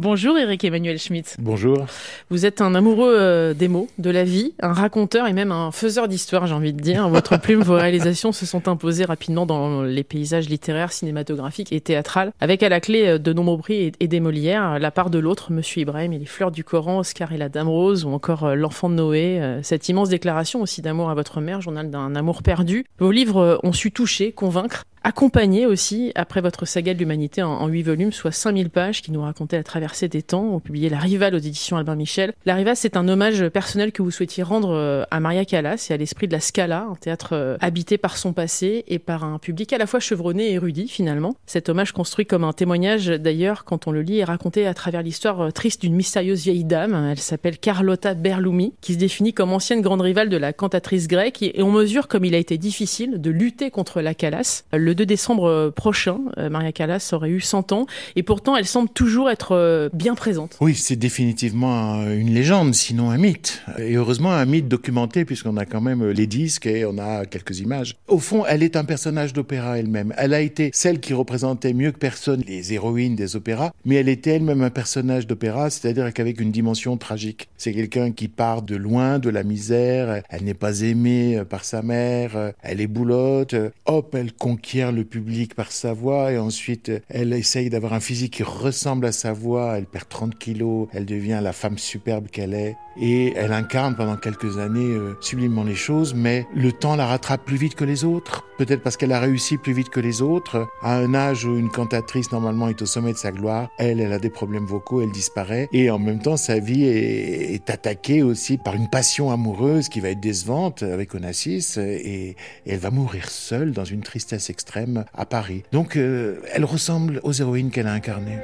Bonjour Eric Emmanuel Schmitt. Bonjour. Vous êtes un amoureux euh, des mots, de la vie, un raconteur et même un faiseur d'histoire, j'ai envie de dire. Votre plume, vos réalisations se sont imposées rapidement dans les paysages littéraires, cinématographiques et théâtrales, avec à la clé euh, de nombreux prix et des Molières, La part de l'autre, Monsieur Ibrahim et les fleurs du Coran, Oscar et la Dame Rose, ou encore euh, L'enfant de Noé, cette immense déclaration aussi d'amour à votre mère, journal d'un amour perdu. Vos livres ont su toucher, convaincre, accompagné aussi, après votre saga de l'humanité en, huit volumes, soit 5000 pages qui nous racontaient la traversée des temps. On publié La Rivale aux éditions Albin Michel. La Rivale, c'est un hommage personnel que vous souhaitiez rendre euh, à Maria Callas et à l'esprit de la Scala, un théâtre euh, habité par son passé et par un public à la fois chevronné et érudit finalement. Cet hommage construit comme un témoignage d'ailleurs quand on le lit est raconté à travers l'histoire euh, triste d'une mystérieuse vieille dame. Elle s'appelle Carlotta Berlumi, qui se définit comme ancienne grande rivale de la cantatrice grecque et on mesure comme il a été difficile de lutter contre la Callas. 2 décembre prochain, Maria Callas aurait eu 100 ans et pourtant elle semble toujours être bien présente. Oui, c'est définitivement une légende, sinon un mythe. Et heureusement un mythe documenté puisqu'on a quand même les disques et on a quelques images. Au fond, elle est un personnage d'opéra elle-même. Elle a été celle qui représentait mieux que personne les héroïnes des opéras, mais elle était elle-même un personnage d'opéra, c'est-à-dire qu'avec une dimension tragique. C'est quelqu'un qui part de loin, de la misère, elle n'est pas aimée par sa mère, elle est boulotte, hop, elle conquiert le public par sa voix et ensuite elle essaye d'avoir un physique qui ressemble à sa voix, elle perd 30 kilos, elle devient la femme superbe qu'elle est et elle incarne pendant quelques années euh, sublimement les choses, mais le temps la rattrape plus vite que les autres, peut-être parce qu'elle a réussi plus vite que les autres. À un âge où une cantatrice normalement est au sommet de sa gloire, elle, elle a des problèmes vocaux, elle disparaît, et en même temps sa vie est, attaquée aussi par une passion amoureuse qui va être décevante avec Onassis, et, elle va mourir seule dans une tristesse extrême à Paris. Donc euh, elle ressemble aux héroïnes qu'elle a incarnées.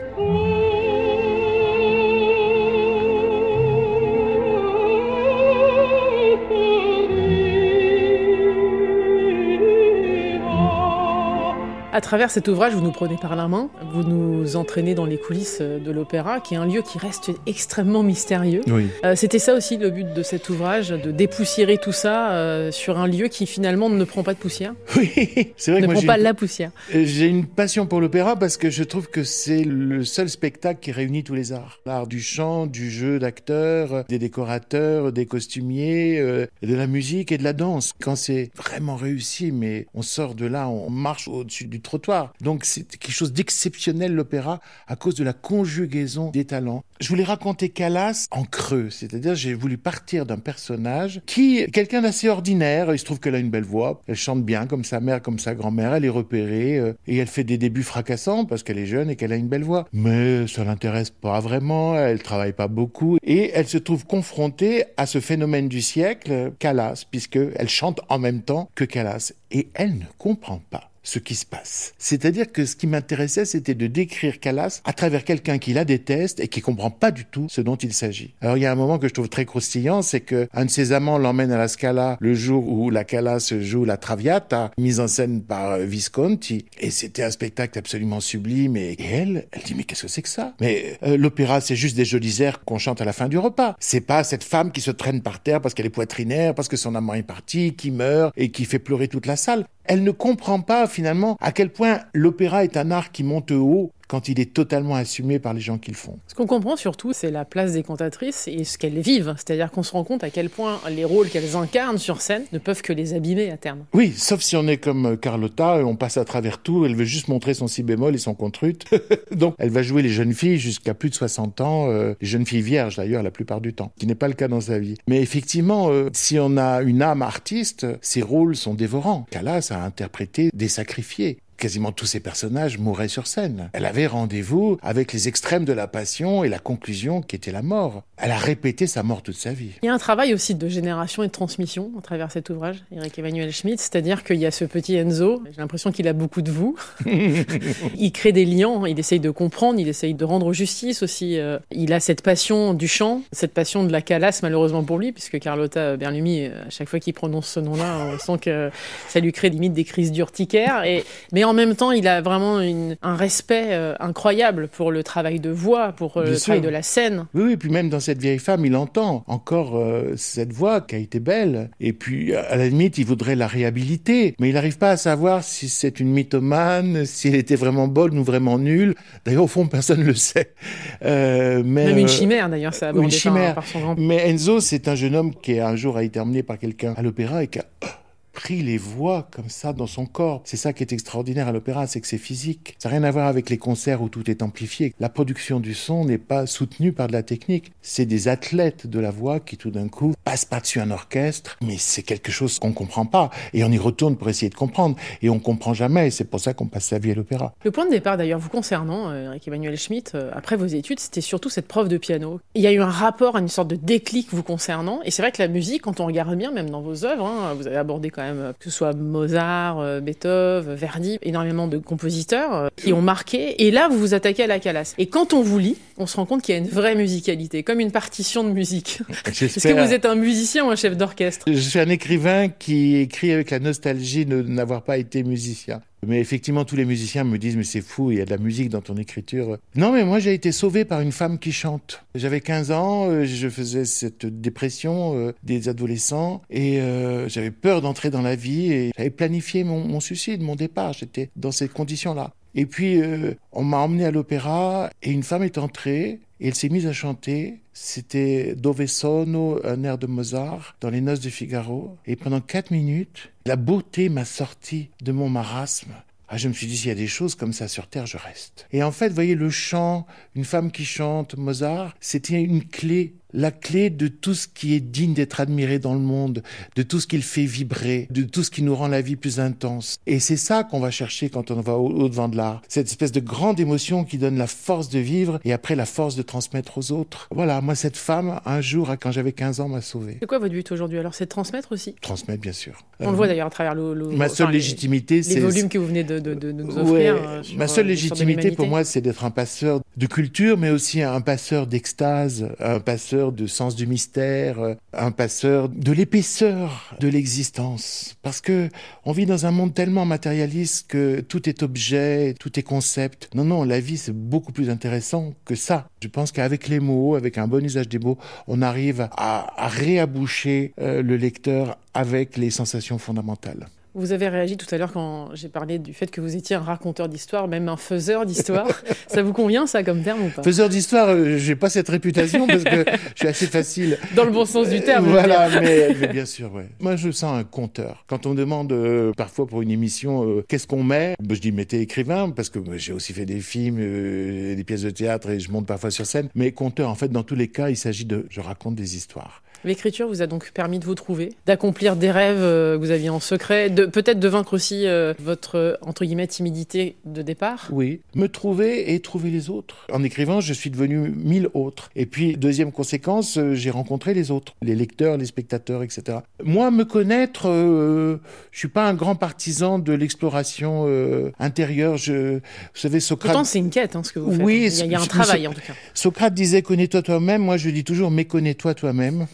À travers cet ouvrage, vous nous prenez par la main, vous nous entraînez dans les coulisses de l'opéra, qui est un lieu qui reste extrêmement mystérieux. Oui. Euh, C'était ça aussi le but de cet ouvrage, de dépoussiérer tout ça euh, sur un lieu qui finalement ne prend pas de poussière. Oui, c'est vrai. Ne que prend pas la poussière. Euh, j'ai une passion pour l'opéra parce que je trouve que c'est le seul spectacle qui réunit tous les arts. L'art du chant, du jeu d'acteurs, des décorateurs, des costumiers, euh, de la musique et de la danse. Quand c'est vraiment réussi, mais on sort de là, on marche au-dessus du Donc c'est quelque chose d'exceptionnel l'opéra à cause de la conjugaison des talents. Je voulais raconter Calas en creux, c'est-à-dire j'ai voulu partir d'un personnage qui est quelqu'un d'assez ordinaire. Il se trouve qu'elle a une belle voix, elle chante bien comme sa mère, comme sa grand-mère, elle est repérée euh, et elle fait des débuts fracassants parce qu'elle est jeune et qu'elle a une belle voix. Mais ça l'intéresse pas vraiment, elle travaille pas beaucoup et elle se trouve confrontée à ce phénomène du siècle, Calas, puisque elle chante en même temps que Calas et elle ne comprend pas ce qui se passe. C'est-à-dire que ce qui m'intéressait, c'était de décrire Calas à travers quelqu'un qui la déteste et qui comprend pas du tout ce dont il s'agit. Alors il y a un moment que je trouve très croustillant, c'est que un de ses amants l'emmène à la Scala le jour où la Calas joue la Traviata, mise en scène par euh, Visconti, et c'était un spectacle absolument sublime. Et, elle, elle dit mais qu'est-ce que c'est que ça? Mais euh, l'opéra, c'est juste des jolis airs qu'on chante à la fin du repas. C'est pas cette femme qui se traîne par terre parce qu'elle est poitrinaire, parce que son amant est parti, qui meurt et qui fait pleurer toute la salle elle ne comprend pas finalement à quel point l'opéra est un art qui monte haut quand il est totalement assumé par les gens qui le font. Ce qu'on comprend surtout, c'est la place des cantatrices et ce qu'elles vivent. C'est-à-dire qu'on se rend compte à quel point les rôles qu'elles incarnent sur scène ne peuvent que les abîmer à terme. Oui, sauf si on est comme euh, Carlotta, on passe à travers tout, elle veut juste montrer son si bémol et son contrute. Donc elle va jouer les jeunes filles jusqu'à plus de 60 ans, euh, les jeunes filles vierges d'ailleurs la plupart du temps, qui n'est pas le cas dans sa vie. Mais effectivement, euh, si on a une âme artiste, ses rôles sont dévorants. Calas a interprété des sacrifiés quasiment tous ces personnages mouraient sur scène. Elle avait rendez-vous avec les extrêmes de la passion et la conclusion qui était la mort. Elle a répété sa mort toute sa vie. Il y a un travail aussi de génération et de transmission à travers cet ouvrage, Eric Emmanuel Schmitt, c'est-à-dire qu'il y a ce petit Enzo, j'ai l'impression qu'il a beaucoup de vous. il crée des liens, il essaye de comprendre, il essaye de rendre justice aussi. Euh, il a cette passion du chant, cette passion de la calasse malheureusement pour lui, puisque Carlotta Berlumi, à chaque fois qu'il prononce ce nom-là, on sent que ça lui crée limite des crises d'urticaire. Et... Mais en même temps, il a vraiment une, un respect euh, incroyable pour le travail de voix, pour euh, le sûr. travail de la scène. Oui, oui, puis même dans cette vieille femme, il entend encore euh, cette voix qui a été belle. Et puis, à la limite, il voudrait la réhabiliter. Mais il n'arrive pas à savoir si c'est une mythomane, si elle était vraiment bonne ou vraiment nulle. D'ailleurs, au fond, personne ne le sait. Mais, Même une chimère, d'ailleurs, une abordé par, chimère. par son grand Mais Enzo, c'est un jeune homme qui un jour a été emmené par quelqu'un à l'opéra et qui a pris les voix comme ça dans son corps. C'est ça qui est extraordinaire à l'opéra, c'est que c'est physique. Ça n'a rien à voir avec les concerts où tout est amplifié. La production du son n'est pas soutenue par de la technique. C'est des athlètes de la voix qui tout d'un coup passent par-dessus un orchestre, mais c'est quelque chose qu'on comprend pas. Et on y retourne pour essayer de comprendre. Et on comprend jamais. C'est pour ça qu'on passe sa vie à l'opéra. Le point de départ, d'ailleurs, vous concernant, euh, Eric Emmanuel Schmitt, euh, après vos études, c'était surtout cette prof de piano. Il y a eu un rapport, une sorte de déclic vous concernant. Et c'est vrai que la musique, quand on regarde bien, même dans vos œuvres, hein, vous avez abordé quand même, euh, que ce soit Mozart, euh, Beethoven, Verdi, énormément de compositeurs euh, qui ont marqué. Et là, vous vous attaquez à la Calas. Et quand on vous lit, on se rend compte qu'il y a une vraie musicalité, comme une partition de musique. Est-ce que vous êtes un musicien ou un chef d'orchestre Je suis un écrivain qui écrit avec la nostalgie de n'avoir pas été musicien. Mais effectivement, tous les musiciens me disent, mais c'est fou, il y a de la musique dans ton écriture. Non, mais moi, j'ai été sauvé par une femme qui chante. J'avais 15 ans, euh, je faisais cette dépression euh, des adolescents et euh, j'avais peur d'entrer dans la vie et j'avais planifié mon, mon suicide, mon départ. J'étais dans ces conditions-là. Et puis, euh, on m'a emmené à l'opéra et une femme est entrée et elle s'est mise à chanter. C'était Dove sono, un air de Mozart, dans les noces de Figaro. Et pendant quatre minutes, la beauté m'a sorti de mon marasme. Ah, je me suis dit, s'il y a des choses comme ça sur Terre, je reste. Et en fait, vous voyez, le chant, une femme qui chante, Mozart, c'était une clé la clé de tout ce qui est digne d'être admiré dans le monde, de tout ce qui le fait vibrer, de tout ce qui nous rend la vie plus intense. Et c'est ça qu'on va chercher quand on va au- au-devant de l'art. Cette espèce de grande émotion qui donne la force de vivre et après la force de transmettre aux autres. Voilà, moi cette femme, un jour, quand j'avais 15 ans, m'a sauvé. C'est quoi votre but aujourd'hui Alors, c'est de transmettre aussi? Transmettre, bien sûr. On Euh, le voit d'ailleurs à travers le, le- Ma seule enfin, les- légitimité, les, c'est... volumes que vous venez de, de- de- de nous offrir. Ouais, euh, ma euh, seule de légitimité pour moi, c'est d'être un passeur de culture, mais aussi un passeur d'extase, un passeur de sens du mystère, un passeur de l'épaisseur de l'existence. Parce que on vit dans un monde tellement matérialiste que tout est objet, tout est concept. Non, non, la vie, c'est beaucoup plus intéressant que ça. Je pense qu'avec les mots, avec un bon usage des mots, on arrive à, à réaboucher euh, le lecteur avec les sensations fondamentales. Vous avez réagi tout à l'heure quand j'ai parlé du fait que vous étiez un raconteur d'histoire, même un faiseur d'histoire. ça vous convient ça comme terme ou pas? Faiseur d'histoire, euh, j'ai pas cette réputation parce que je suis assez facile. Dans le bon sens du terme. Voilà, mais, mais bien sûr, ouais. Moi, je sens un conteur. Quand on me demande euh, parfois pour une émission euh, qu'est-ce qu'on met, ben, je dis mettez écrivain parce que ben, j'ai aussi fait des films, euh, des pièces de théâtre et je monte parfois sur scène. Mais conteur, en fait, dans tous les cas, il s'agit de je raconte des histoires. L'écriture vous a donc permis de vous trouver, d'accomplir des rêves euh, que vous aviez en secret, de peut-être de vaincre aussi euh, votre entre guillemets timidité de départ? Oui, me trouver et trouver les autres. En écrivant, je suis devenu mille autres. Et puis, deuxième conséquence, euh, j'ai rencontré les autres, les lecteurs, les spectateurs, etc. Moi, me connaître, euh, je suis pas un grand partisan de l'exploration euh, intérieure. Je, vous savez, Socrate. Pourtant, c'est une quête, hein, ce que vous faites. Oui, il, y a, il y a un travail en tout cas. Socrate disait connais-toi toi-même. Moi, je dis toujours méconnais-toi toi-même,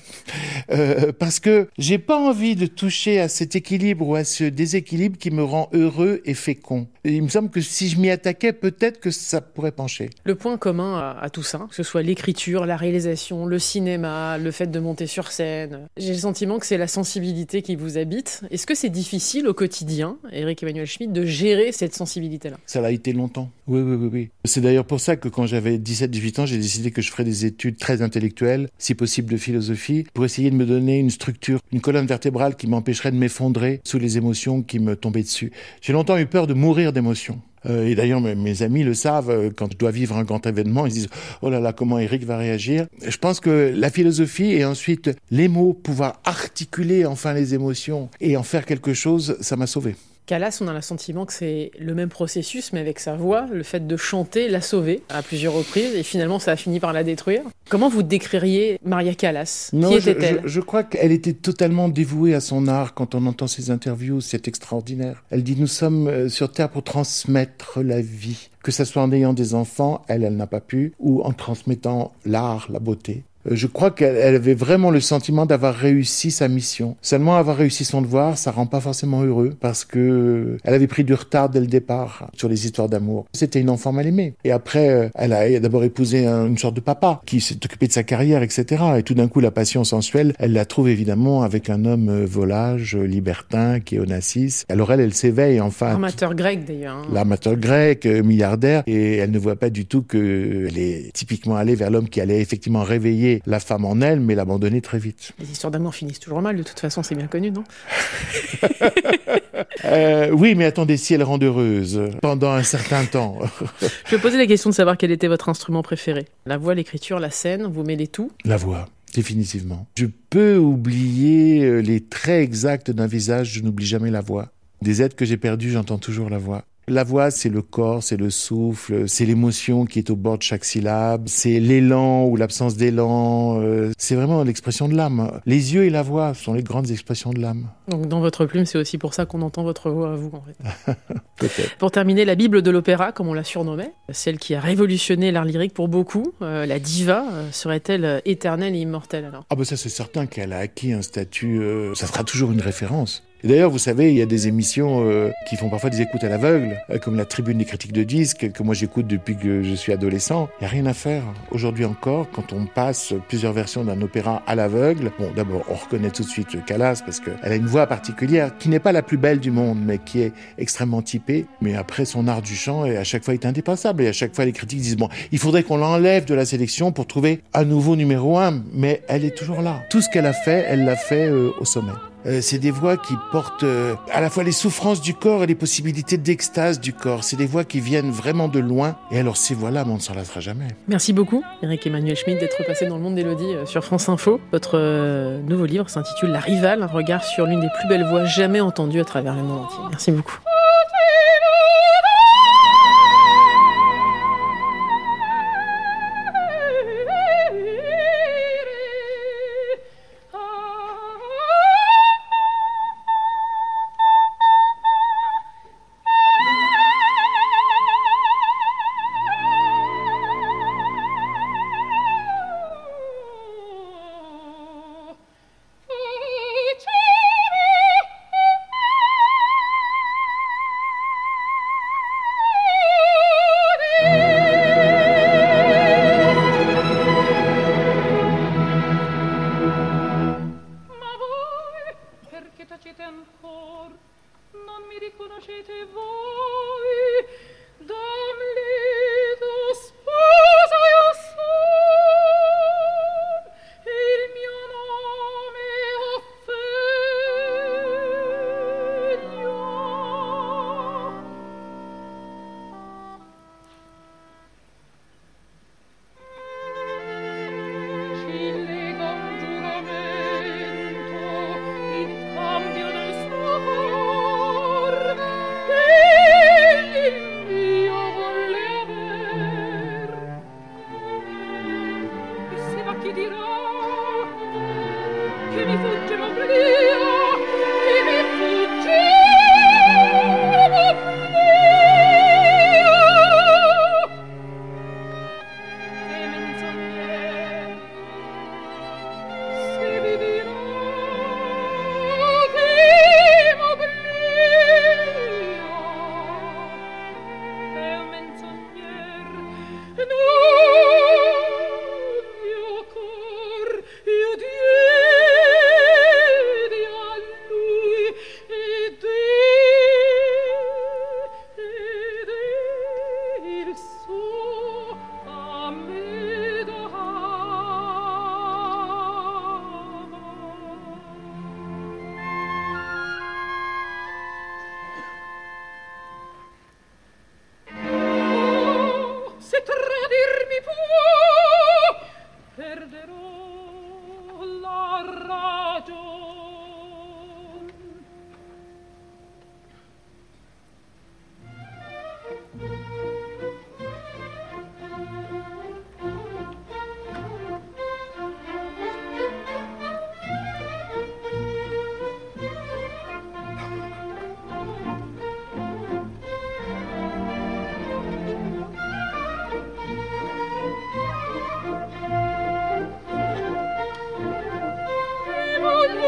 Euh, parce que j'ai pas envie de toucher à cet équilibre ou à ce déséquilibre qui me rend heureux et fécond. Et il me semble que si je m'y attaquais, peut-être que ça pourrait pencher. Le point commun à, à tout ça, que ce soit l'écriture, la réalisation, le cinéma, le fait de monter sur scène, j'ai le sentiment que c'est la sensibilité qui vous habite. Est-ce que c'est difficile au quotidien, Eric Emmanuel Schmitt, de gérer cette sensibilité-là? Ça l'a été longtemps. Oui, oui, oui, oui. C'est d'ailleurs pour ça que quand j'avais 17-18 ans, j'ai décidé que je ferais des études très intellectuelles, si possible de philosophie, pour essayer de me donner une structure, une colonne vertébrale qui m'empêcherait de m'effondrer sous les émotions qui me tombaient dessus. J'ai longtemps eu peur de mourir d'émotions. Euh, et d'ailleurs, mes, amis le savent, euh, quand je dois vivre un grand événement, ils disent « Oh là là, comment Eric va réagir ?» Je pense que la philosophie et ensuite les mots, pouvoir articuler enfin les émotions et en faire quelque chose, ça m'a sauvé. Calas, on a le sentiment que c'est le même processus, mais avec sa voix, le fait de chanter l'a sauvée à plusieurs reprises, et finalement ça a fini par la détruire. Comment vous décririez Maria Callas? Non, Qui était-elle? je- je crois qu'elle était totalement dévouée à son art. Quand on entend ses interviews, c'est extraordinaire. Elle dit Nous sommes euh, sur Terre pour transmettre la vie. Que ce soit en ayant des enfants, elle, elle n'a pas pu, ou en transmettant l'art, la beauté. Euh, je crois qu'elle avait vraiment le sentiment d'avoir réussi sa mission. Seulement avoir réussi son devoir, ça rend pas forcément heureux parce que elle avait pris du retard dès le départ sur les histoires d'amour. C'était une enfant mal aimée. Et après, euh, elle a d'abord épousé une sorte de papa qui s'est occupé de sa carrière, etc. Et tout d'un coup, la passion sensuelle, elle la trouve évidemment avec un homme euh, volage, libertin, qui est Onassis. Alors elle, elle s'éveille enfin. Amateur grec d'ailleurs. Hein. L'amateur grec, milliardaire, et elle ne voit pas du tout qu'elle est typiquement allée vers l'homme qui allait effectivement réveiller la femme en elle, mais l'abandonner très vite. Les histoires d'amour finissent toujours mal, de toute façon, c'est bien connu, non euh, Oui, mais attendez, si elle rend heureuse pendant un certain temps. Je vais poser la question de savoir quel était votre instrument préféré. La voix, l'écriture, la scène, vous mêlez tout La voix. Définitivement. Je peux oublier euh, les traits exacts d'un visage, je n'oublie jamais la voix. Des êtres que j'ai perdus, j'entends toujours la voix. La voix, c'est le corps, c'est le souffle, c'est l'émotion qui est au bord de chaque syllabe, c'est l'élan ou l'absence d'élan, euh, c'est vraiment l'expression de l'âme. Les yeux et la voix sont les grandes expressions de l'âme. Donc dans votre plume, c'est aussi pour ça qu'on entend votre voix à vous, en fait. Peut-être. Pour terminer, la Bible de l'opéra, comme on la surnommait, celle qui a révolutionné l'art lyrique pour beaucoup, euh, la diva, euh, serait-elle éternelle et immortelle alors? Ah ben ça c'est certain qu'elle a acquis un statut, ça sera toujours une référence. Et d'ailleurs, vous savez, il y a des émissions euh, qui font parfois des écoutes à l'aveugle, euh, comme la Tribune des critiques de disques, que moi j'écoute depuis que je suis adolescent. Il n'y a rien à faire. Aujourd'hui encore, quand on passe plusieurs versions d'un opéra à l'aveugle, bon, d'abord, on reconnaît tout de suite Calas parce qu'elle a une voix particulière qui n'est pas la plus belle du monde, mais qui est extrêmement typée. Mais après, son art du chant, à chaque fois, est indépassable. Et à chaque fois, les critiques disent, bon, il faudrait qu'on l'enlève de la sélection pour trouver un nouveau numéro un. Mais elle est toujours là. Tout ce qu'elle a fait, elle l'a fait euh, au sommet. Euh, c'est des voix qui portent euh, à la fois les souffrances du corps et les possibilités d'extase du corps. C'est des voix qui viennent vraiment de loin. Et alors ces voix-là, on ne s'en jamais. Merci beaucoup, Eric Emmanuel Schmitt, d'être passé dans le monde d'Elodie euh, sur France Info. Votre nouveau livre s'intitule La Rivale, un regard sur l'une des plus belles voix jamais entendues à travers le monde entier. Merci beaucoup.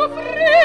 freddo